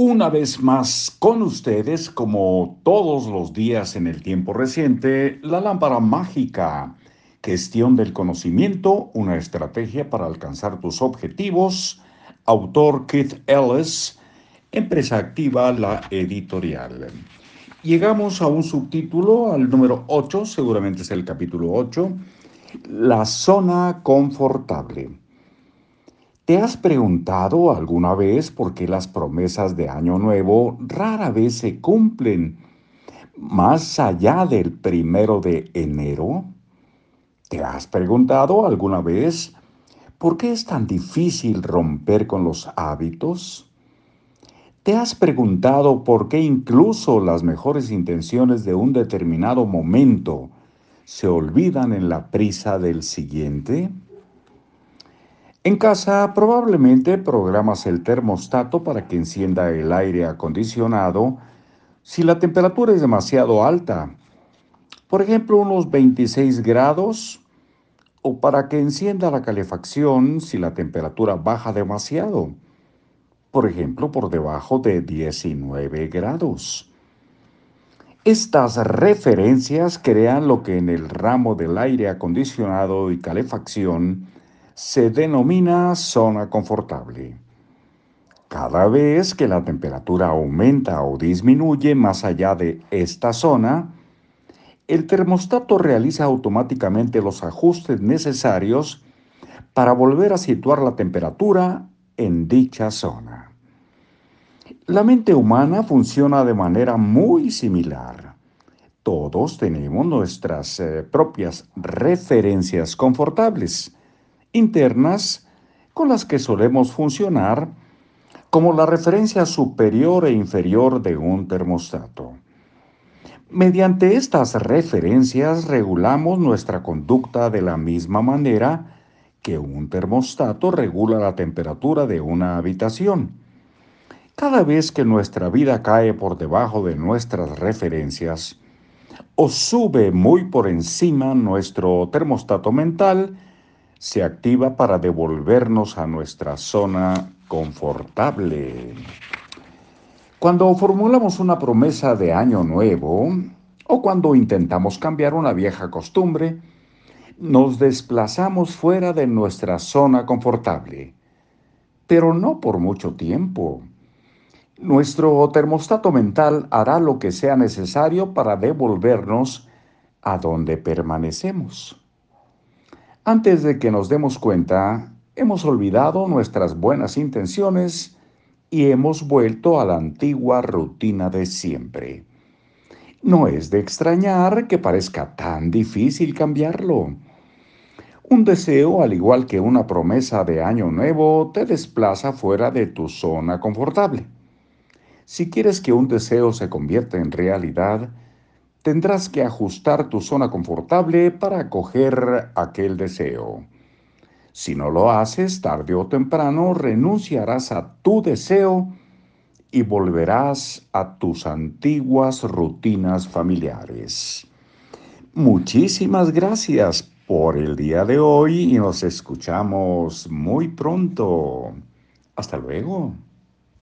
Una vez más con ustedes, como todos los días en el tiempo reciente, la lámpara mágica, gestión del conocimiento, una estrategia para alcanzar tus objetivos, autor Keith Ellis, empresa activa, la editorial. Llegamos a un subtítulo, al número 8, seguramente es el capítulo 8, la zona confortable. ¿Te has preguntado alguna vez por qué las promesas de Año Nuevo rara vez se cumplen más allá del primero de enero? ¿Te has preguntado alguna vez por qué es tan difícil romper con los hábitos? ¿Te has preguntado por qué incluso las mejores intenciones de un determinado momento se olvidan en la prisa del siguiente? En casa probablemente programas el termostato para que encienda el aire acondicionado si la temperatura es demasiado alta, por ejemplo unos 26 grados, o para que encienda la calefacción si la temperatura baja demasiado, por ejemplo por debajo de 19 grados. Estas referencias crean lo que en el ramo del aire acondicionado y calefacción se denomina zona confortable. Cada vez que la temperatura aumenta o disminuye más allá de esta zona, el termostato realiza automáticamente los ajustes necesarios para volver a situar la temperatura en dicha zona. La mente humana funciona de manera muy similar. Todos tenemos nuestras eh, propias referencias confortables internas con las que solemos funcionar como la referencia superior e inferior de un termostato. Mediante estas referencias regulamos nuestra conducta de la misma manera que un termostato regula la temperatura de una habitación. Cada vez que nuestra vida cae por debajo de nuestras referencias o sube muy por encima nuestro termostato mental, se activa para devolvernos a nuestra zona confortable. Cuando formulamos una promesa de año nuevo o cuando intentamos cambiar una vieja costumbre, nos desplazamos fuera de nuestra zona confortable, pero no por mucho tiempo. Nuestro termostato mental hará lo que sea necesario para devolvernos a donde permanecemos. Antes de que nos demos cuenta, hemos olvidado nuestras buenas intenciones y hemos vuelto a la antigua rutina de siempre. No es de extrañar que parezca tan difícil cambiarlo. Un deseo, al igual que una promesa de año nuevo, te desplaza fuera de tu zona confortable. Si quieres que un deseo se convierta en realidad, tendrás que ajustar tu zona confortable para acoger aquel deseo. Si no lo haces, tarde o temprano renunciarás a tu deseo y volverás a tus antiguas rutinas familiares. Muchísimas gracias por el día de hoy y nos escuchamos muy pronto. Hasta luego.